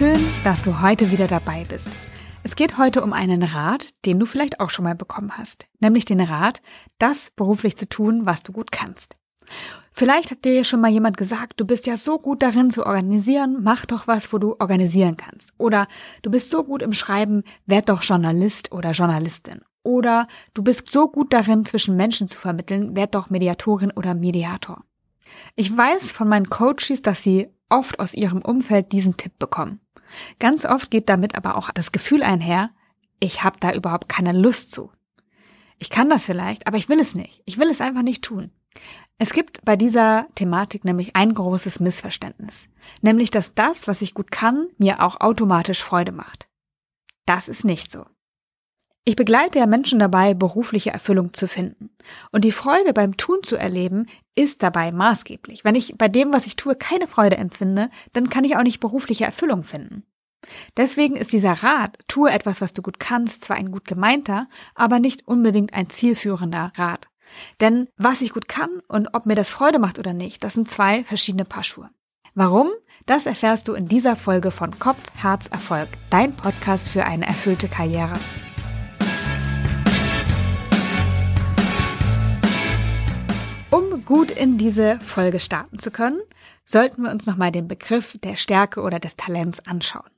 Schön, dass du heute wieder dabei bist. Es geht heute um einen Rat, den du vielleicht auch schon mal bekommen hast, nämlich den Rat, das beruflich zu tun, was du gut kannst. Vielleicht hat dir schon mal jemand gesagt, du bist ja so gut darin zu organisieren, mach doch was, wo du organisieren kannst. Oder du bist so gut im Schreiben, werd doch Journalist oder Journalistin. Oder du bist so gut darin, zwischen Menschen zu vermitteln, werd doch Mediatorin oder Mediator. Ich weiß von meinen Coaches, dass sie oft aus ihrem Umfeld diesen Tipp bekommen. Ganz oft geht damit aber auch das Gefühl einher, ich habe da überhaupt keine Lust zu. Ich kann das vielleicht, aber ich will es nicht. Ich will es einfach nicht tun. Es gibt bei dieser Thematik nämlich ein großes Missverständnis, nämlich dass das, was ich gut kann, mir auch automatisch Freude macht. Das ist nicht so. Ich begleite ja Menschen dabei, berufliche Erfüllung zu finden. Und die Freude beim Tun zu erleben, ist dabei maßgeblich. Wenn ich bei dem, was ich tue, keine Freude empfinde, dann kann ich auch nicht berufliche Erfüllung finden. Deswegen ist dieser Rat, tue etwas, was du gut kannst, zwar ein gut gemeinter, aber nicht unbedingt ein zielführender Rat. Denn was ich gut kann und ob mir das Freude macht oder nicht, das sind zwei verschiedene Paar Schuhe. Warum? Das erfährst du in dieser Folge von Kopf, Herz, Erfolg, dein Podcast für eine erfüllte Karriere. Gut in diese Folge starten zu können, sollten wir uns nochmal den Begriff der Stärke oder des Talents anschauen.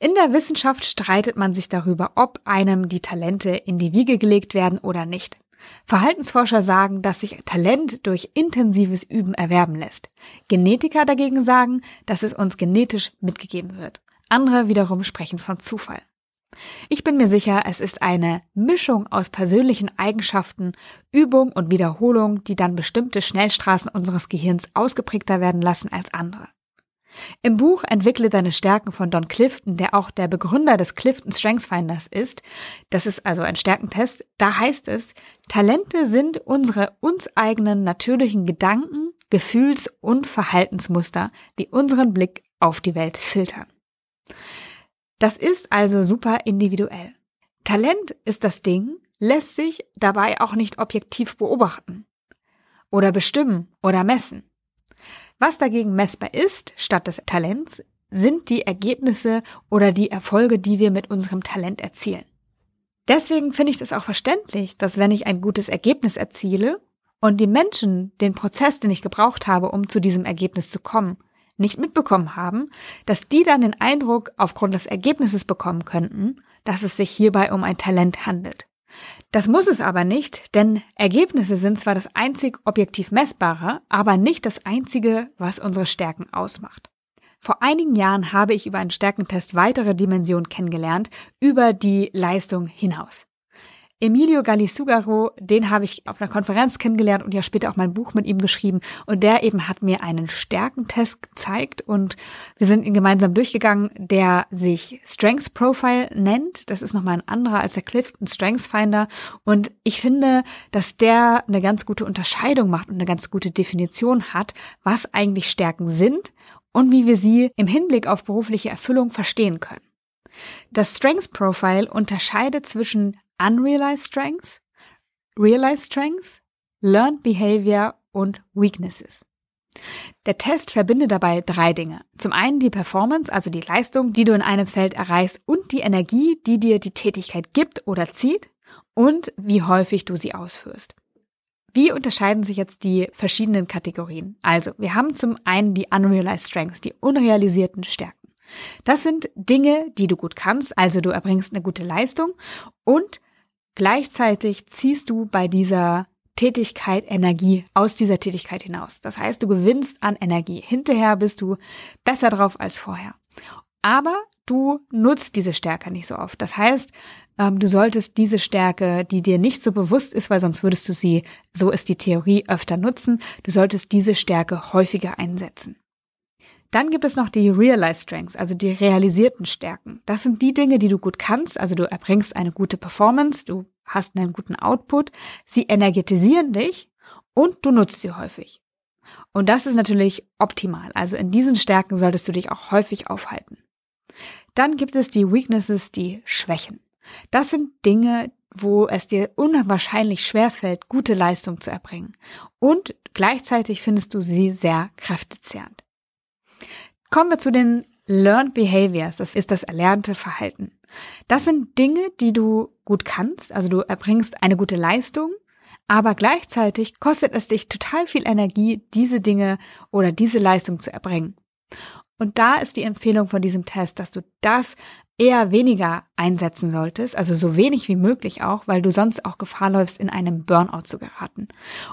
In der Wissenschaft streitet man sich darüber, ob einem die Talente in die Wiege gelegt werden oder nicht. Verhaltensforscher sagen, dass sich Talent durch intensives Üben erwerben lässt. Genetiker dagegen sagen, dass es uns genetisch mitgegeben wird. Andere wiederum sprechen von Zufall. Ich bin mir sicher, es ist eine Mischung aus persönlichen Eigenschaften, Übung und Wiederholung, die dann bestimmte Schnellstraßen unseres Gehirns ausgeprägter werden lassen als andere. Im Buch Entwickle deine Stärken von Don Clifton, der auch der Begründer des Clifton Strengths Finders ist, das ist also ein Stärkentest, da heißt es, Talente sind unsere uns eigenen natürlichen Gedanken, Gefühls- und Verhaltensmuster, die unseren Blick auf die Welt filtern. Das ist also super individuell. Talent ist das Ding, lässt sich dabei auch nicht objektiv beobachten oder bestimmen oder messen. Was dagegen messbar ist, statt des Talents, sind die Ergebnisse oder die Erfolge, die wir mit unserem Talent erzielen. Deswegen finde ich das auch verständlich, dass wenn ich ein gutes Ergebnis erziele und die Menschen den Prozess, den ich gebraucht habe, um zu diesem Ergebnis zu kommen, nicht mitbekommen haben, dass die dann den Eindruck aufgrund des Ergebnisses bekommen könnten, dass es sich hierbei um ein Talent handelt. Das muss es aber nicht, denn Ergebnisse sind zwar das einzig objektiv messbare, aber nicht das einzige, was unsere Stärken ausmacht. Vor einigen Jahren habe ich über einen Stärkentest weitere Dimensionen kennengelernt, über die Leistung hinaus. Emilio Gallisugaro, den habe ich auf einer Konferenz kennengelernt und ja später auch mein Buch mit ihm geschrieben. Und der eben hat mir einen Stärkentest gezeigt und wir sind ihn gemeinsam durchgegangen, der sich Strengths Profile nennt. Das ist nochmal ein anderer als der Clifton Strengths Finder. Und ich finde, dass der eine ganz gute Unterscheidung macht und eine ganz gute Definition hat, was eigentlich Stärken sind und wie wir sie im Hinblick auf berufliche Erfüllung verstehen können. Das Strengths Profile unterscheidet zwischen Unrealized Strengths, Realized Strengths, Learned Behavior und Weaknesses. Der Test verbindet dabei drei Dinge. Zum einen die Performance, also die Leistung, die du in einem Feld erreichst und die Energie, die dir die Tätigkeit gibt oder zieht und wie häufig du sie ausführst. Wie unterscheiden sich jetzt die verschiedenen Kategorien? Also, wir haben zum einen die Unrealized Strengths, die unrealisierten Stärken. Das sind Dinge, die du gut kannst, also du erbringst eine gute Leistung und Gleichzeitig ziehst du bei dieser Tätigkeit Energie aus dieser Tätigkeit hinaus. Das heißt, du gewinnst an Energie. Hinterher bist du besser drauf als vorher. Aber du nutzt diese Stärke nicht so oft. Das heißt, ähm, du solltest diese Stärke, die dir nicht so bewusst ist, weil sonst würdest du sie, so ist die Theorie, öfter nutzen, du solltest diese Stärke häufiger einsetzen. Dann gibt es noch die Realized Strengths, also die realisierten Stärken. Das sind die Dinge, die du gut kannst, also du erbringst eine gute Performance, du hast einen guten Output, sie energetisieren dich und du nutzt sie häufig. Und das ist natürlich optimal. Also in diesen Stärken solltest du dich auch häufig aufhalten. Dann gibt es die Weaknesses, die Schwächen. Das sind Dinge, wo es dir unwahrscheinlich schwerfällt, gute Leistung zu erbringen. Und gleichzeitig findest du sie sehr kräftezehrend. Kommen wir zu den Learned Behaviors, das ist das erlernte Verhalten. Das sind Dinge, die du gut kannst, also du erbringst eine gute Leistung, aber gleichzeitig kostet es dich total viel Energie, diese Dinge oder diese Leistung zu erbringen. Und da ist die Empfehlung von diesem Test, dass du das eher weniger einsetzen solltest, also so wenig wie möglich auch, weil du sonst auch Gefahr läufst, in einem Burnout zu geraten.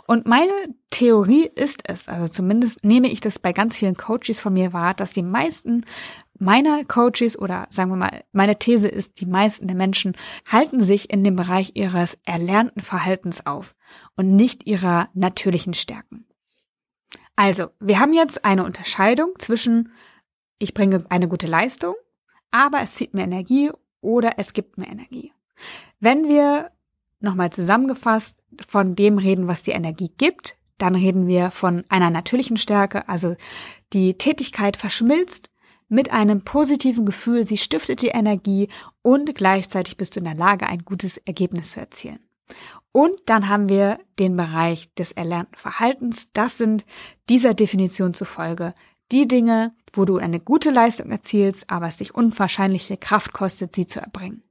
Und meine Theorie ist es, also zumindest nehme ich das bei ganz vielen Coaches von mir wahr, dass die meisten meiner Coaches oder sagen wir mal, meine These ist, die meisten der Menschen halten sich in dem Bereich ihres erlernten Verhaltens auf und nicht ihrer natürlichen Stärken. Also, wir haben jetzt eine Unterscheidung zwischen ich bringe eine gute Leistung aber es zieht mir Energie oder es gibt mir Energie. Wenn wir nochmal zusammengefasst von dem reden, was die Energie gibt, dann reden wir von einer natürlichen Stärke, also die Tätigkeit verschmilzt mit einem positiven Gefühl, sie stiftet die Energie und gleichzeitig bist du in der Lage, ein gutes Ergebnis zu erzielen. Und dann haben wir den Bereich des erlernten Verhaltens. Das sind dieser Definition zufolge die Dinge, wo du eine gute Leistung erzielst, aber es dich unwahrscheinliche Kraft kostet, sie zu erbringen.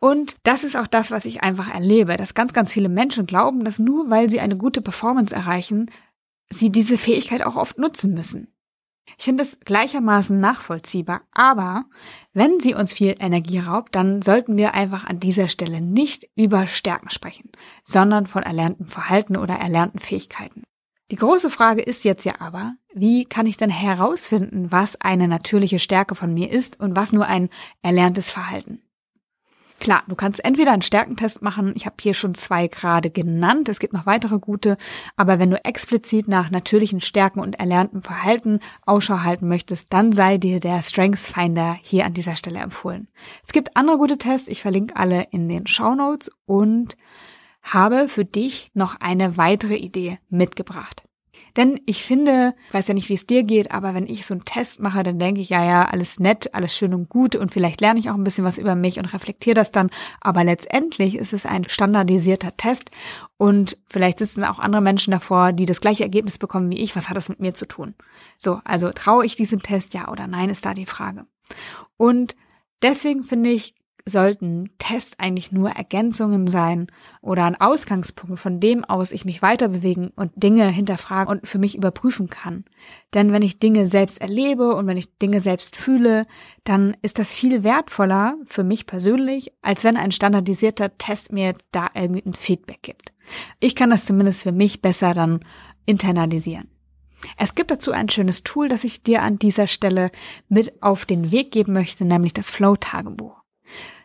Und das ist auch das, was ich einfach erlebe, dass ganz, ganz viele Menschen glauben, dass nur weil sie eine gute Performance erreichen, sie diese Fähigkeit auch oft nutzen müssen. Ich finde es gleichermaßen nachvollziehbar, aber wenn sie uns viel Energie raubt, dann sollten wir einfach an dieser Stelle nicht über Stärken sprechen, sondern von erlerntem Verhalten oder erlernten Fähigkeiten. Die große Frage ist jetzt ja aber, wie kann ich denn herausfinden, was eine natürliche Stärke von mir ist und was nur ein erlerntes Verhalten? Klar, du kannst entweder einen Stärkentest machen, ich habe hier schon zwei gerade genannt, es gibt noch weitere gute, aber wenn du explizit nach natürlichen Stärken und erlerntem Verhalten Ausschau halten möchtest, dann sei dir der Strengths Finder hier an dieser Stelle empfohlen. Es gibt andere gute Tests, ich verlinke alle in den Show Notes und habe für dich noch eine weitere Idee mitgebracht. Denn ich finde, ich weiß ja nicht, wie es dir geht, aber wenn ich so einen Test mache, dann denke ich, ja, ja, alles nett, alles schön und gut und vielleicht lerne ich auch ein bisschen was über mich und reflektiere das dann. Aber letztendlich ist es ein standardisierter Test und vielleicht sitzen auch andere Menschen davor, die das gleiche Ergebnis bekommen wie ich. Was hat das mit mir zu tun? So, also traue ich diesem Test ja oder nein, ist da die Frage. Und deswegen finde ich, sollten Tests eigentlich nur Ergänzungen sein oder ein Ausgangspunkt, von dem aus ich mich weiter bewegen und Dinge hinterfragen und für mich überprüfen kann. Denn wenn ich Dinge selbst erlebe und wenn ich Dinge selbst fühle, dann ist das viel wertvoller für mich persönlich, als wenn ein standardisierter Test mir da irgendwie ein Feedback gibt. Ich kann das zumindest für mich besser dann internalisieren. Es gibt dazu ein schönes Tool, das ich dir an dieser Stelle mit auf den Weg geben möchte, nämlich das Flow-Tagebuch.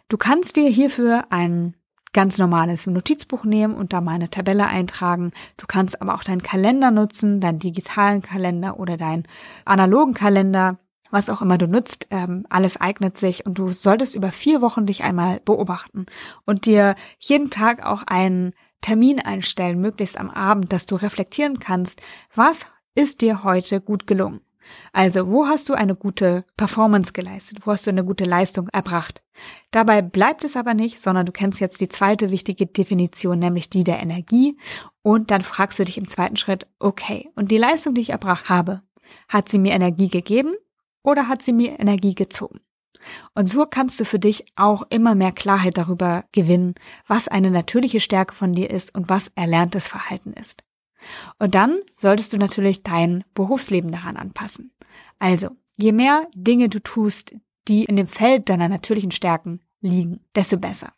Du kannst dir hierfür ein ganz normales Notizbuch nehmen und da mal eine Tabelle eintragen. Du kannst aber auch deinen Kalender nutzen, deinen digitalen Kalender oder deinen analogen Kalender, was auch immer du nutzt. Ähm, alles eignet sich und du solltest über vier Wochen dich einmal beobachten und dir jeden Tag auch einen Termin einstellen, möglichst am Abend, dass du reflektieren kannst, was ist dir heute gut gelungen. Also, wo hast du eine gute Performance geleistet? Wo hast du eine gute Leistung erbracht? Dabei bleibt es aber nicht, sondern du kennst jetzt die zweite wichtige Definition, nämlich die der Energie. Und dann fragst du dich im zweiten Schritt, okay, und die Leistung, die ich erbracht habe, hat sie mir Energie gegeben oder hat sie mir Energie gezogen? Und so kannst du für dich auch immer mehr Klarheit darüber gewinnen, was eine natürliche Stärke von dir ist und was erlerntes Verhalten ist. Und dann solltest du natürlich dein Berufsleben daran anpassen. Also, je mehr Dinge du tust, die in dem Feld deiner natürlichen Stärken liegen, desto besser.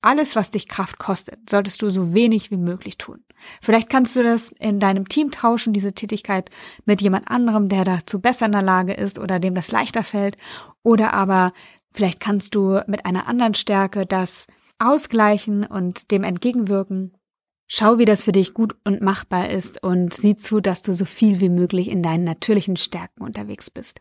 Alles, was dich Kraft kostet, solltest du so wenig wie möglich tun. Vielleicht kannst du das in deinem Team tauschen, diese Tätigkeit mit jemand anderem, der dazu besser in der Lage ist oder dem das leichter fällt. Oder aber vielleicht kannst du mit einer anderen Stärke das ausgleichen und dem entgegenwirken. Schau, wie das für dich gut und machbar ist und sieh zu, dass du so viel wie möglich in deinen natürlichen Stärken unterwegs bist.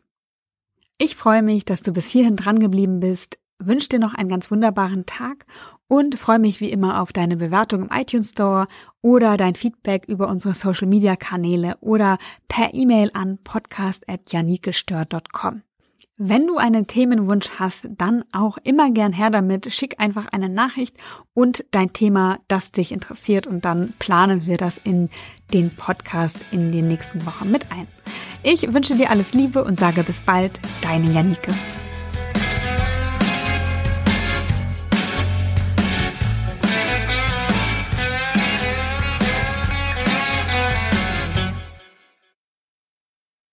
Ich freue mich, dass du bis hierhin dran geblieben bist, wünsche dir noch einen ganz wunderbaren Tag und freue mich wie immer auf deine Bewertung im iTunes Store oder dein Feedback über unsere Social Media Kanäle oder per E-Mail an podcast.janikestör.com. Wenn du einen Themenwunsch hast, dann auch immer gern her damit. Schick einfach eine Nachricht und dein Thema, das dich interessiert und dann planen wir das in den Podcast in den nächsten Wochen mit ein. Ich wünsche dir alles Liebe und sage bis bald, deine Janike.